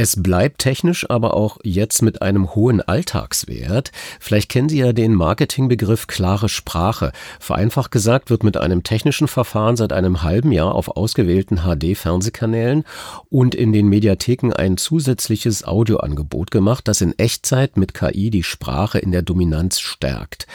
Es bleibt technisch aber auch jetzt mit einem hohen Alltagswert. Vielleicht kennen Sie ja den Marketingbegriff klare Sprache. Vereinfacht gesagt wird mit einem technischen Verfahren seit einem halben Jahr auf ausgewählten HD-Fernsehkanälen und in den Mediatheken ein zusätzliches Audioangebot gemacht, das in Echtzeit mit KI die Sprache in der Dominanz stärkt.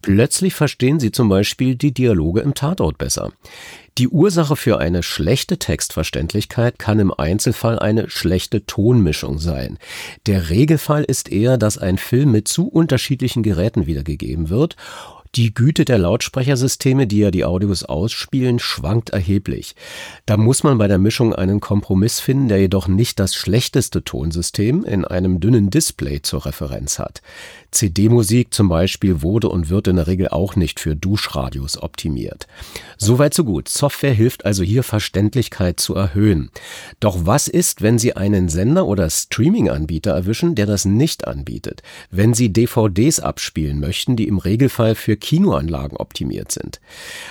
Plötzlich verstehen Sie zum Beispiel die Dialoge im Tatort besser. Die Ursache für eine schlechte Textverständlichkeit kann im Einzelfall eine schlechte Tonmischung sein. Der Regelfall ist eher, dass ein Film mit zu unterschiedlichen Geräten wiedergegeben wird die Güte der Lautsprechersysteme, die ja die Audios ausspielen, schwankt erheblich. Da muss man bei der Mischung einen Kompromiss finden, der jedoch nicht das schlechteste Tonsystem in einem dünnen Display zur Referenz hat. CD-Musik zum Beispiel wurde und wird in der Regel auch nicht für Duschradios optimiert. Soweit so gut. Software hilft also hier Verständlichkeit zu erhöhen. Doch was ist, wenn Sie einen Sender oder Streaming-Anbieter erwischen, der das nicht anbietet? Wenn Sie DVDs abspielen möchten, die im Regelfall für Kinoanlagen optimiert sind.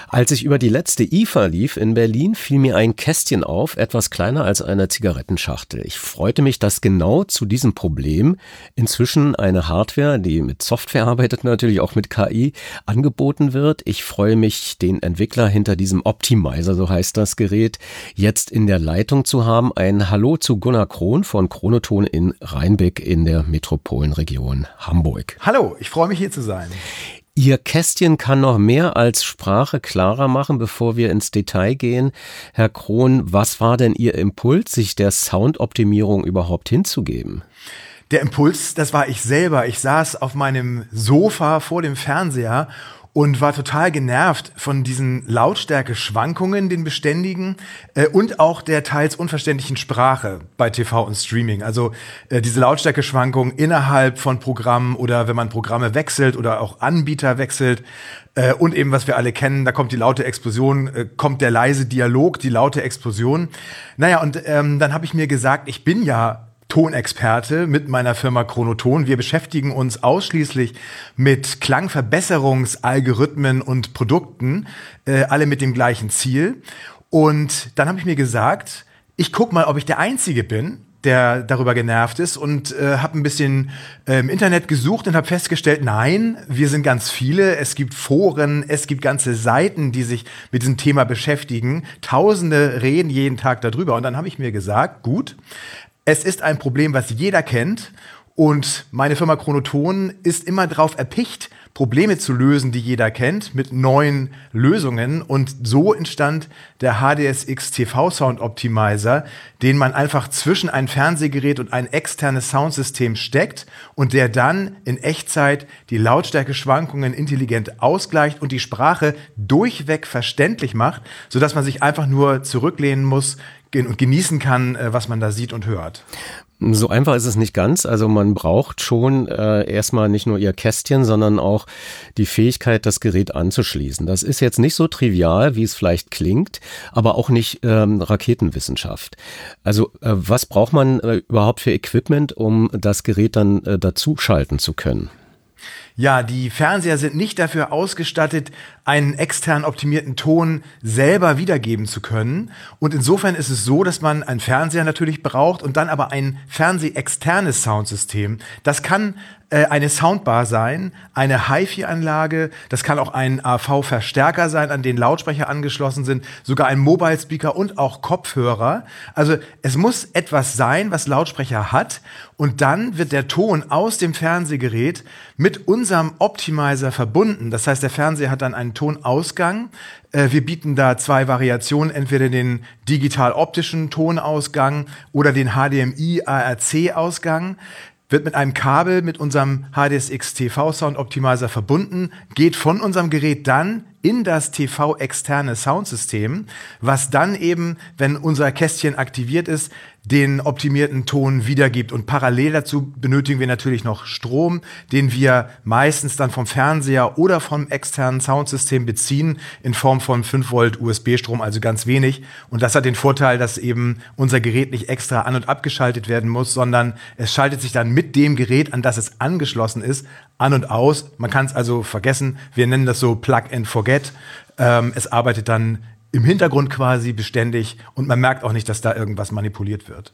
Als ich über die letzte IFA lief in Berlin, fiel mir ein Kästchen auf, etwas kleiner als eine Zigarettenschachtel. Ich freute mich, dass genau zu diesem Problem inzwischen eine Hardware, die mit Software arbeitet, natürlich auch mit KI, angeboten wird. Ich freue mich, den Entwickler hinter diesem Optimizer, so heißt das Gerät, jetzt in der Leitung zu haben. Ein Hallo zu Gunnar Krohn von Chronoton in Rheinbeck in der Metropolenregion Hamburg. Hallo, ich freue mich hier zu sein. Ihr Kästchen kann noch mehr als Sprache klarer machen, bevor wir ins Detail gehen. Herr Krohn, was war denn Ihr Impuls, sich der Soundoptimierung überhaupt hinzugeben? Der Impuls, das war ich selber. Ich saß auf meinem Sofa vor dem Fernseher und war total genervt von diesen Lautstärke-Schwankungen, den beständigen äh, und auch der teils unverständlichen Sprache bei TV und Streaming. Also äh, diese Lautstärke-Schwankungen innerhalb von Programmen oder wenn man Programme wechselt oder auch Anbieter wechselt. Äh, und eben, was wir alle kennen, da kommt die laute Explosion, äh, kommt der leise Dialog, die laute Explosion. Naja, und ähm, dann habe ich mir gesagt, ich bin ja Tonexperte mit meiner Firma Chronoton. Wir beschäftigen uns ausschließlich mit Klangverbesserungsalgorithmen und Produkten, äh, alle mit dem gleichen Ziel. Und dann habe ich mir gesagt, ich guck mal, ob ich der Einzige bin, der darüber genervt ist und äh, habe ein bisschen äh, im Internet gesucht und habe festgestellt, nein, wir sind ganz viele. Es gibt Foren, es gibt ganze Seiten, die sich mit diesem Thema beschäftigen. Tausende reden jeden Tag darüber. Und dann habe ich mir gesagt, gut, es ist ein Problem, was jeder kennt und meine Firma Chronoton ist immer darauf erpicht, Probleme zu lösen, die jeder kennt, mit neuen Lösungen. Und so entstand der HDSX TV Sound Optimizer, den man einfach zwischen ein Fernsehgerät und ein externes Soundsystem steckt und der dann in Echtzeit die Lautstärke-Schwankungen intelligent ausgleicht und die Sprache durchweg verständlich macht, sodass man sich einfach nur zurücklehnen muss, und genießen kann, äh, was man da sieht und hört. So einfach ist es nicht ganz. Also man braucht schon äh, erstmal nicht nur ihr Kästchen, sondern auch die Fähigkeit, das Gerät anzuschließen. Das ist jetzt nicht so trivial, wie es vielleicht klingt, aber auch nicht ähm, Raketenwissenschaft. Also äh, was braucht man äh, überhaupt für Equipment, um das Gerät dann äh, dazu schalten zu können? Ja, die Fernseher sind nicht dafür ausgestattet, einen extern optimierten Ton selber wiedergeben zu können. Und insofern ist es so, dass man einen Fernseher natürlich braucht und dann aber ein fernsehexternes Soundsystem. Das kann äh, eine Soundbar sein, eine HiFi-Anlage, das kann auch ein AV-Verstärker sein, an den Lautsprecher angeschlossen sind, sogar ein Mobile-Speaker und auch Kopfhörer. Also es muss etwas sein, was Lautsprecher hat und dann wird der Ton aus dem Fernsehgerät mit unserem Optimizer verbunden. Das heißt, der Fernseher hat dann einen Tonausgang. Äh, wir bieten da zwei Variationen, entweder den digital-optischen Tonausgang oder den HDMI-ARC-Ausgang wird mit einem Kabel mit unserem HDSX TV Sound Optimizer verbunden, geht von unserem Gerät dann in das TV-externe Soundsystem, was dann eben, wenn unser Kästchen aktiviert ist, den optimierten Ton wiedergibt. Und parallel dazu benötigen wir natürlich noch Strom, den wir meistens dann vom Fernseher oder vom externen Soundsystem beziehen, in Form von 5 Volt USB-Strom, also ganz wenig. Und das hat den Vorteil, dass eben unser Gerät nicht extra an- und abgeschaltet werden muss, sondern es schaltet sich dann mit dem Gerät, an das es angeschlossen ist, an und aus. Man kann es also vergessen. Wir nennen das so Plug and Forget. Ähm, es arbeitet dann im Hintergrund quasi beständig und man merkt auch nicht, dass da irgendwas manipuliert wird.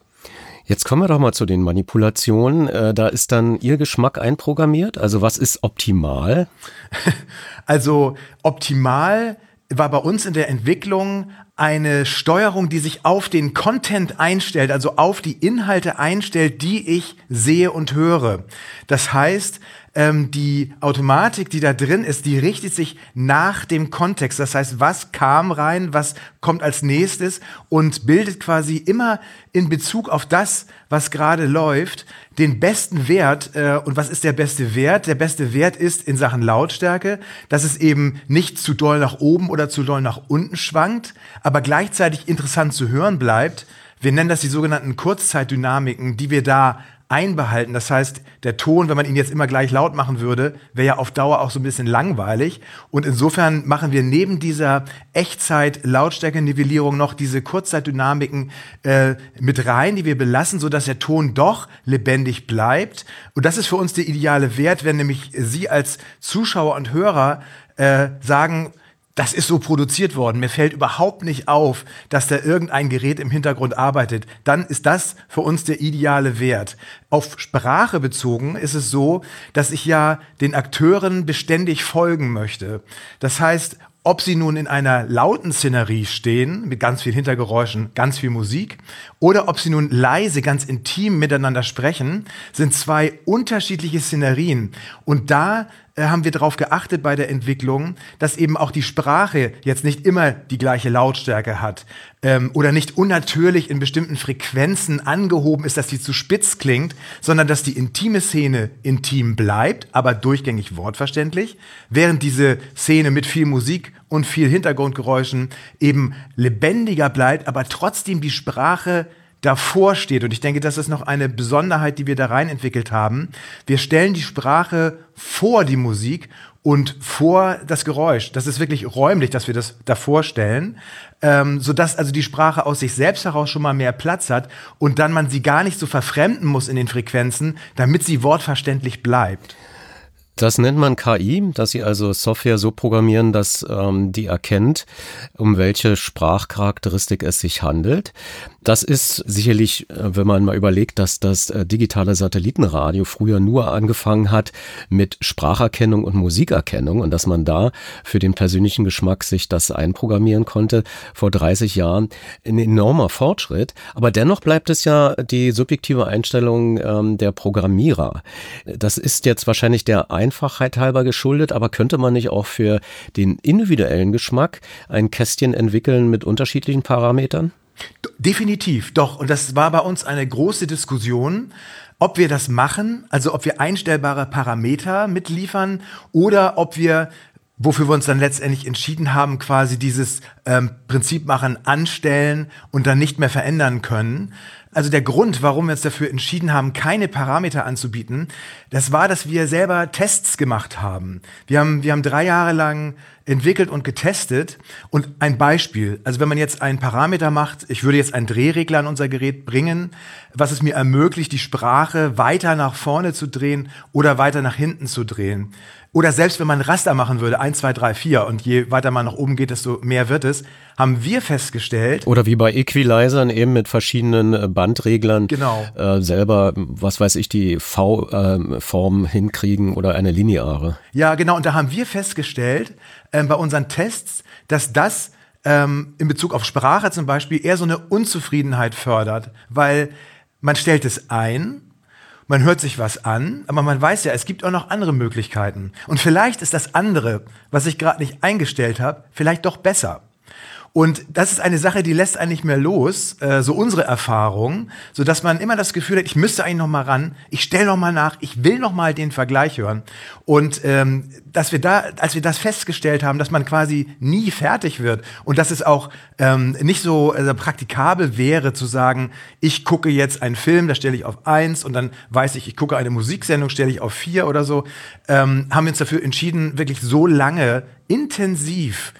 Jetzt kommen wir doch mal zu den Manipulationen. Äh, da ist dann Ihr Geschmack einprogrammiert. Also was ist optimal? Also optimal war bei uns in der Entwicklung eine Steuerung, die sich auf den Content einstellt, also auf die Inhalte einstellt, die ich sehe und höre. Das heißt, ähm, die Automatik, die da drin ist, die richtet sich nach dem Kontext. Das heißt, was kam rein, was kommt als nächstes und bildet quasi immer in Bezug auf das, was gerade läuft, den besten Wert. Äh, und was ist der beste Wert? Der beste Wert ist in Sachen Lautstärke, dass es eben nicht zu doll nach oben oder zu doll nach unten schwankt, aber gleichzeitig interessant zu hören bleibt. Wir nennen das die sogenannten Kurzzeitdynamiken, die wir da einbehalten. Das heißt, der Ton, wenn man ihn jetzt immer gleich laut machen würde, wäre ja auf Dauer auch so ein bisschen langweilig. Und insofern machen wir neben dieser Echtzeit-Lautstärke-Nivellierung noch diese Kurzzeitdynamiken äh, mit rein, die wir belassen, sodass der Ton doch lebendig bleibt. Und das ist für uns der ideale Wert, wenn nämlich Sie als Zuschauer und Hörer äh, sagen, das ist so produziert worden. Mir fällt überhaupt nicht auf, dass da irgendein Gerät im Hintergrund arbeitet. Dann ist das für uns der ideale Wert. Auf Sprache bezogen ist es so, dass ich ja den Akteuren beständig folgen möchte. Das heißt, ob sie nun in einer lauten Szenerie stehen, mit ganz viel Hintergeräuschen, ganz viel Musik, oder ob sie nun leise, ganz intim miteinander sprechen, sind zwei unterschiedliche Szenerien. Und da haben wir darauf geachtet bei der Entwicklung, dass eben auch die Sprache jetzt nicht immer die gleiche Lautstärke hat ähm, oder nicht unnatürlich in bestimmten Frequenzen angehoben ist, dass sie zu spitz klingt, sondern dass die intime Szene intim bleibt, aber durchgängig wortverständlich, während diese Szene mit viel Musik und viel Hintergrundgeräuschen eben lebendiger bleibt, aber trotzdem die Sprache davor steht. Und ich denke, das ist noch eine Besonderheit, die wir da rein entwickelt haben. Wir stellen die Sprache vor die Musik und vor das Geräusch. Das ist wirklich räumlich, dass wir das davor stellen, ähm, sodass also die Sprache aus sich selbst heraus schon mal mehr Platz hat und dann man sie gar nicht so verfremden muss in den Frequenzen, damit sie wortverständlich bleibt. Das nennt man KI, dass Sie also Software so programmieren, dass ähm, die erkennt, um welche Sprachcharakteristik es sich handelt. Das ist sicherlich, äh, wenn man mal überlegt, dass das äh, digitale Satellitenradio früher nur angefangen hat mit Spracherkennung und Musikerkennung und dass man da für den persönlichen Geschmack sich das einprogrammieren konnte vor 30 Jahren, ein enormer Fortschritt. Aber dennoch bleibt es ja die subjektive Einstellung ähm, der Programmierer. Das ist jetzt wahrscheinlich der Einfachheit halber geschuldet, aber könnte man nicht auch für den individuellen Geschmack ein Kästchen entwickeln mit unterschiedlichen Parametern? Definitiv, doch. Und das war bei uns eine große Diskussion, ob wir das machen, also ob wir einstellbare Parameter mitliefern oder ob wir wofür wir uns dann letztendlich entschieden haben, quasi dieses ähm, Prinzip machen, anstellen und dann nicht mehr verändern können. Also der Grund, warum wir uns dafür entschieden haben, keine Parameter anzubieten, das war, dass wir selber Tests gemacht haben. Wir haben, wir haben drei Jahre lang entwickelt und getestet. Und ein Beispiel, also wenn man jetzt einen Parameter macht, ich würde jetzt einen Drehregler an unser Gerät bringen, was es mir ermöglicht, die Sprache weiter nach vorne zu drehen oder weiter nach hinten zu drehen. Oder selbst wenn man Raster machen würde, 1, 2, 3, 4 und je weiter man nach oben geht, desto mehr wird es, haben wir festgestellt. Oder wie bei Equalizern eben mit verschiedenen äh, Bandreglern genau. äh, selber, was weiß ich, die V-Form äh, hinkriegen oder eine lineare. Ja, genau. Und da haben wir festgestellt, bei unseren Tests, dass das ähm, in Bezug auf Sprache zum Beispiel eher so eine Unzufriedenheit fördert, weil man stellt es ein, man hört sich was an, aber man weiß ja, es gibt auch noch andere Möglichkeiten. Und vielleicht ist das andere, was ich gerade nicht eingestellt habe, vielleicht doch besser. Und das ist eine Sache, die lässt einen nicht mehr los, äh, so unsere Erfahrung, so dass man immer das Gefühl hat, ich müsste eigentlich noch mal ran, ich stelle noch mal nach, ich will noch mal den Vergleich hören. Und ähm, dass wir da, als wir das festgestellt haben, dass man quasi nie fertig wird und dass es auch ähm, nicht so also praktikabel wäre zu sagen, ich gucke jetzt einen Film, da stelle ich auf eins und dann weiß ich, ich gucke eine Musiksendung, stelle ich auf vier oder so, ähm, haben wir uns dafür entschieden, wirklich so lange intensiv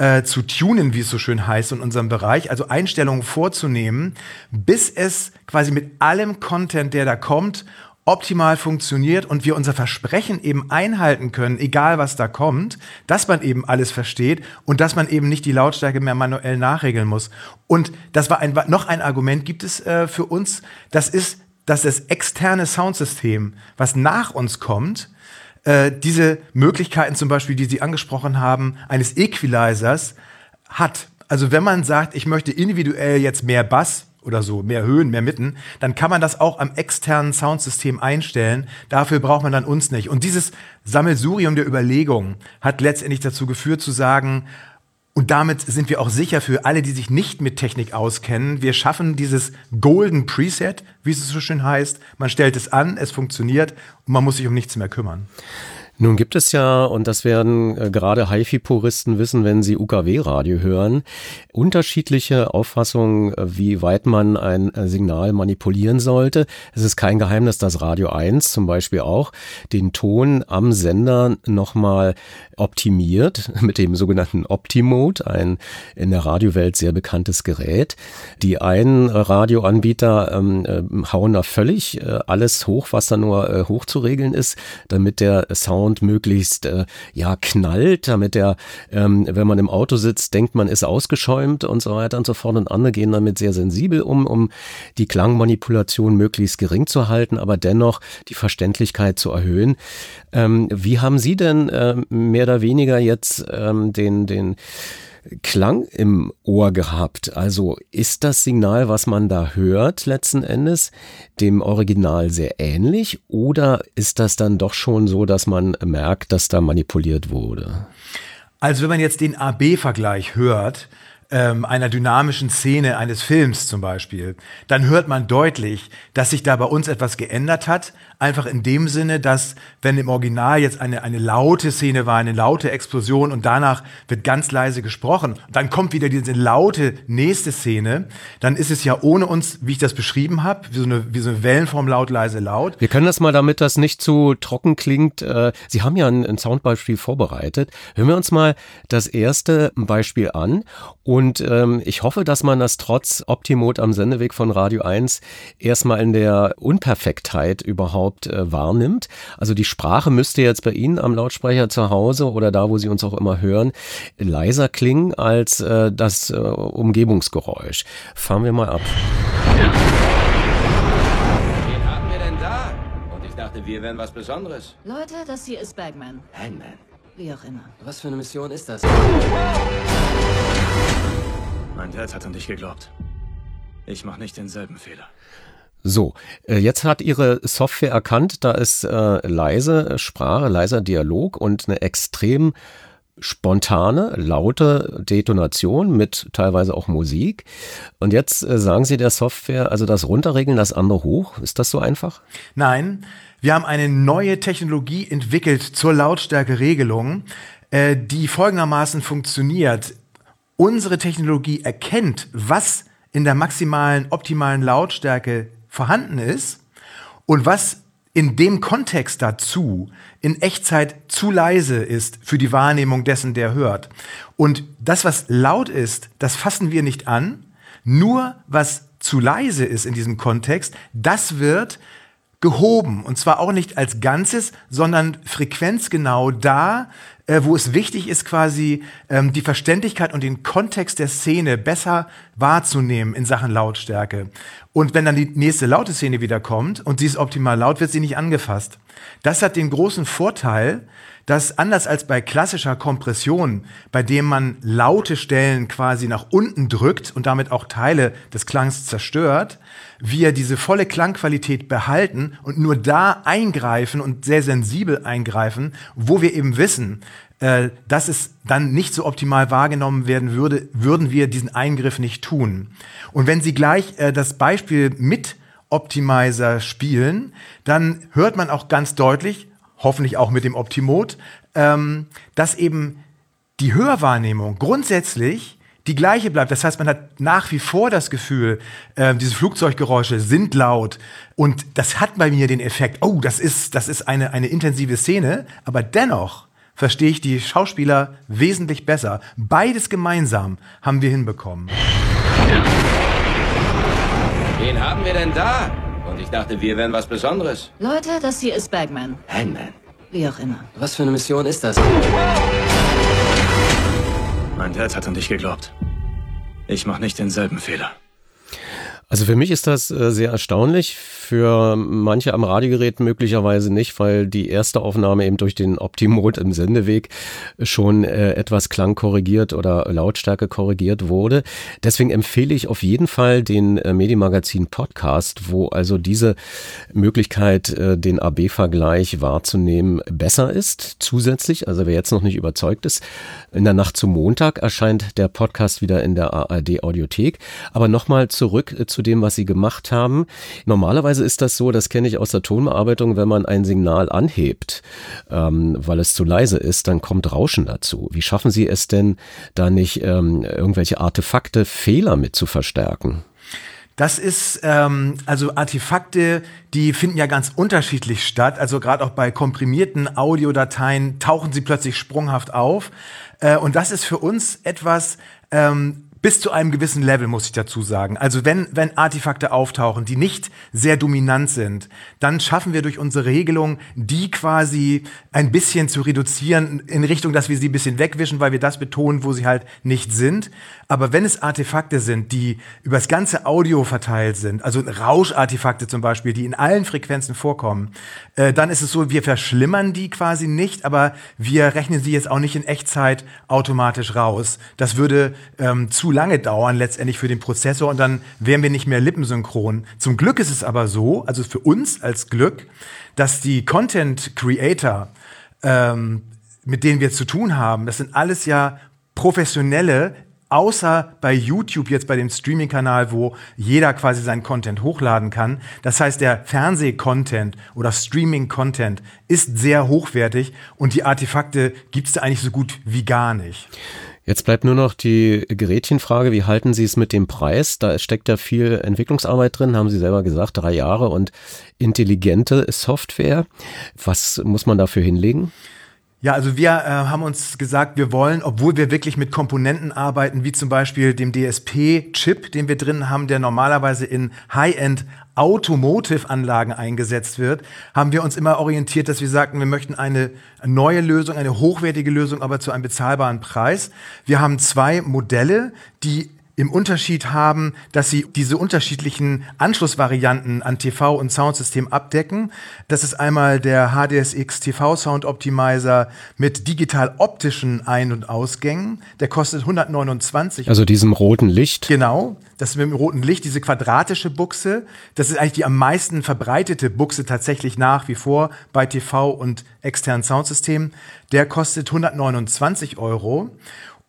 äh, zu tunen, wie es so schön heißt in unserem Bereich, also Einstellungen vorzunehmen, bis es quasi mit allem Content, der da kommt, optimal funktioniert und wir unser Versprechen eben einhalten können, egal was da kommt, dass man eben alles versteht und dass man eben nicht die Lautstärke mehr manuell nachregeln muss. Und das war ein, noch ein Argument gibt es äh, für uns, das ist, dass das externe Soundsystem, was nach uns kommt, äh, diese Möglichkeiten zum Beispiel, die Sie angesprochen haben, eines Equalizers hat. Also wenn man sagt, ich möchte individuell jetzt mehr Bass oder so, mehr Höhen, mehr Mitten, dann kann man das auch am externen Soundsystem einstellen. Dafür braucht man dann uns nicht. Und dieses Sammelsurium der Überlegungen hat letztendlich dazu geführt zu sagen, und damit sind wir auch sicher für alle, die sich nicht mit Technik auskennen. Wir schaffen dieses Golden Preset, wie es so schön heißt. Man stellt es an, es funktioniert und man muss sich um nichts mehr kümmern. Nun gibt es ja, und das werden äh, gerade HiFi-Puristen wissen, wenn sie UKW-Radio hören, unterschiedliche Auffassungen, äh, wie weit man ein äh, Signal manipulieren sollte. Es ist kein Geheimnis, dass Radio 1 zum Beispiel auch den Ton am Sender nochmal optimiert mit dem sogenannten Optimode, ein in der Radiowelt sehr bekanntes Gerät. Die einen Radioanbieter ähm, äh, hauen da völlig äh, alles hoch, was da nur äh, hoch zu regeln ist, damit der Sound möglichst äh, ja knallt, damit der, ähm, wenn man im Auto sitzt, denkt man ist ausgeschäumt und so weiter und so fort. Und andere gehen damit sehr sensibel um, um die Klangmanipulation möglichst gering zu halten, aber dennoch die Verständlichkeit zu erhöhen. Ähm, wie haben Sie denn äh, mehr oder weniger jetzt ähm, den den Klang im Ohr gehabt. Also ist das Signal, was man da hört, letzten Endes dem Original sehr ähnlich oder ist das dann doch schon so, dass man merkt, dass da manipuliert wurde? Also wenn man jetzt den AB-Vergleich hört, ähm, einer dynamischen Szene eines Films zum Beispiel, dann hört man deutlich, dass sich da bei uns etwas geändert hat. Einfach in dem Sinne, dass wenn im Original jetzt eine, eine laute Szene war, eine laute Explosion und danach wird ganz leise gesprochen, dann kommt wieder diese laute nächste Szene, dann ist es ja ohne uns, wie ich das beschrieben habe, wie so eine, wie so eine Wellenform laut, leise, laut. Wir können das mal, damit das nicht zu trocken klingt. Äh, Sie haben ja ein, ein Soundbeispiel vorbereitet. Hören wir uns mal das erste Beispiel an und und ähm, ich hoffe, dass man das trotz Optimot am Sendeweg von Radio 1 erstmal in der Unperfektheit überhaupt äh, wahrnimmt. Also die Sprache müsste jetzt bei Ihnen am Lautsprecher zu Hause oder da, wo Sie uns auch immer hören, leiser klingen als äh, das äh, Umgebungsgeräusch. Fahren wir mal ab. Wen haben wir denn da? Und ich dachte, wir wären was Besonderes. Leute, das hier ist Bagman. Hangman. Wie auch immer. Was für eine Mission ist das? Mein Dad hat an dich geglaubt. Ich mache nicht denselben Fehler. So, äh, jetzt hat Ihre Software erkannt, da ist äh, leise Sprache, leiser Dialog und eine extrem spontane, laute Detonation mit teilweise auch Musik. Und jetzt äh, sagen Sie der Software, also das runterregeln, das andere hoch. Ist das so einfach? Nein, wir haben eine neue Technologie entwickelt zur Lautstärkeregelung, äh, die folgendermaßen funktioniert. Unsere Technologie erkennt, was in der maximalen, optimalen Lautstärke vorhanden ist und was in dem Kontext dazu in Echtzeit zu leise ist für die Wahrnehmung dessen, der hört. Und das, was laut ist, das fassen wir nicht an. Nur was zu leise ist in diesem Kontext, das wird gehoben. Und zwar auch nicht als Ganzes, sondern frequenzgenau da, äh, wo es wichtig ist, quasi ähm, die Verständlichkeit und den Kontext der Szene besser wahrzunehmen in Sachen Lautstärke. Und wenn dann die nächste laute Szene wieder kommt und sie ist optimal laut, wird sie nicht angefasst. Das hat den großen Vorteil, dass anders als bei klassischer Kompression, bei dem man laute Stellen quasi nach unten drückt und damit auch Teile des Klangs zerstört, wir diese volle Klangqualität behalten und nur da eingreifen und sehr sensibel eingreifen, wo wir eben wissen, äh, dass es dann nicht so optimal wahrgenommen werden würde, würden wir diesen Eingriff nicht tun. Und wenn Sie gleich äh, das Beispiel mit Optimizer spielen, dann hört man auch ganz deutlich, hoffentlich auch mit dem Optimot, ähm, dass eben die Hörwahrnehmung grundsätzlich die gleiche bleibt. Das heißt, man hat nach wie vor das Gefühl, äh, diese Flugzeuggeräusche sind laut und das hat bei mir den Effekt, oh, das ist, das ist eine, eine intensive Szene, aber dennoch verstehe ich die Schauspieler wesentlich besser. Beides gemeinsam haben wir hinbekommen. Wen haben wir denn da? Ich dachte, wir wären was Besonderes. Leute, das hier ist Bagman. Hangman. Wie auch immer. Was für eine Mission ist das? Mein Dad hat an dich geglaubt. Ich mache nicht denselben Fehler. Also für mich ist das äh, sehr erstaunlich, für manche am Radiogerät möglicherweise nicht, weil die erste Aufnahme eben durch den Optimode im Sendeweg schon äh, etwas Klang korrigiert oder Lautstärke korrigiert wurde. Deswegen empfehle ich auf jeden Fall den äh, Medienmagazin Podcast, wo also diese Möglichkeit, den AB-Vergleich wahrzunehmen, besser ist. Zusätzlich, also wer jetzt noch nicht überzeugt ist, in der Nacht zum Montag erscheint der Podcast wieder in der ARD Audiothek. Aber nochmal zurück äh, zu dem, was Sie gemacht haben. Normalerweise ist das so, das kenne ich aus der Tonbearbeitung, wenn man ein Signal anhebt, ähm, weil es zu leise ist, dann kommt Rauschen dazu. Wie schaffen Sie es denn, da nicht ähm, irgendwelche Artefakte, Fehler mit zu verstärken? Das ist ähm, also Artefakte, die finden ja ganz unterschiedlich statt. Also gerade auch bei komprimierten Audiodateien tauchen sie plötzlich sprunghaft auf. Äh, und das ist für uns etwas, ähm, bis zu einem gewissen Level, muss ich dazu sagen. Also wenn, wenn Artefakte auftauchen, die nicht sehr dominant sind, dann schaffen wir durch unsere Regelung, die quasi ein bisschen zu reduzieren in Richtung, dass wir sie ein bisschen wegwischen, weil wir das betonen, wo sie halt nicht sind. Aber wenn es Artefakte sind, die übers ganze Audio verteilt sind, also Rauschartefakte zum Beispiel, die in allen Frequenzen vorkommen, äh, dann ist es so, wir verschlimmern die quasi nicht, aber wir rechnen sie jetzt auch nicht in Echtzeit automatisch raus. Das würde ähm, zu lange dauern letztendlich für den Prozessor und dann wären wir nicht mehr lippensynchron. Zum Glück ist es aber so, also für uns als Glück, dass die Content Creator, ähm, mit denen wir zu tun haben, das sind alles ja professionelle, außer bei YouTube jetzt bei dem Streaming-Kanal, wo jeder quasi seinen Content hochladen kann. Das heißt, der Fernseh-Content oder Streaming-Content ist sehr hochwertig und die Artefakte gibt es da eigentlich so gut wie gar nicht. Jetzt bleibt nur noch die Gerätchenfrage. Wie halten Sie es mit dem Preis? Da steckt ja viel Entwicklungsarbeit drin, haben Sie selber gesagt, drei Jahre und intelligente Software. Was muss man dafür hinlegen? Ja, also wir äh, haben uns gesagt, wir wollen, obwohl wir wirklich mit Komponenten arbeiten, wie zum Beispiel dem DSP-Chip, den wir drin haben, der normalerweise in High-End Automotive-Anlagen eingesetzt wird, haben wir uns immer orientiert, dass wir sagten, wir möchten eine neue Lösung, eine hochwertige Lösung, aber zu einem bezahlbaren Preis. Wir haben zwei Modelle, die im Unterschied haben, dass sie diese unterschiedlichen Anschlussvarianten an TV und Soundsystem abdecken. Das ist einmal der HDSX TV Sound Optimizer mit digital optischen Ein- und Ausgängen. Der kostet 129. Also diesem roten Licht. Genau. Das ist mit dem roten Licht, diese quadratische Buchse. Das ist eigentlich die am meisten verbreitete Buchse tatsächlich nach wie vor bei TV und externen Soundsystemen. Der kostet 129 Euro.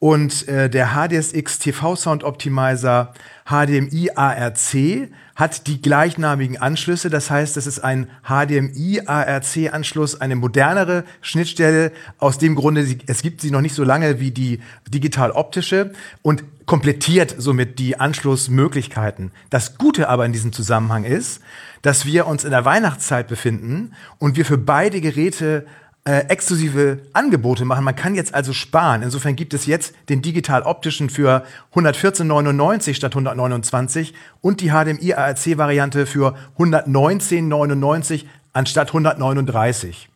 Und äh, der HDSX TV Sound Optimizer HDMI ARC hat die gleichnamigen Anschlüsse. Das heißt, es ist ein HDMI ARC Anschluss, eine modernere Schnittstelle. Aus dem Grunde, es gibt sie noch nicht so lange wie die digital optische und komplettiert somit die Anschlussmöglichkeiten. Das Gute aber in diesem Zusammenhang ist, dass wir uns in der Weihnachtszeit befinden und wir für beide Geräte äh, exklusive Angebote machen. Man kann jetzt also sparen. Insofern gibt es jetzt den digital-optischen für 114,99 statt 129 und die HDMI ARC-Variante für 119,99 anstatt 139.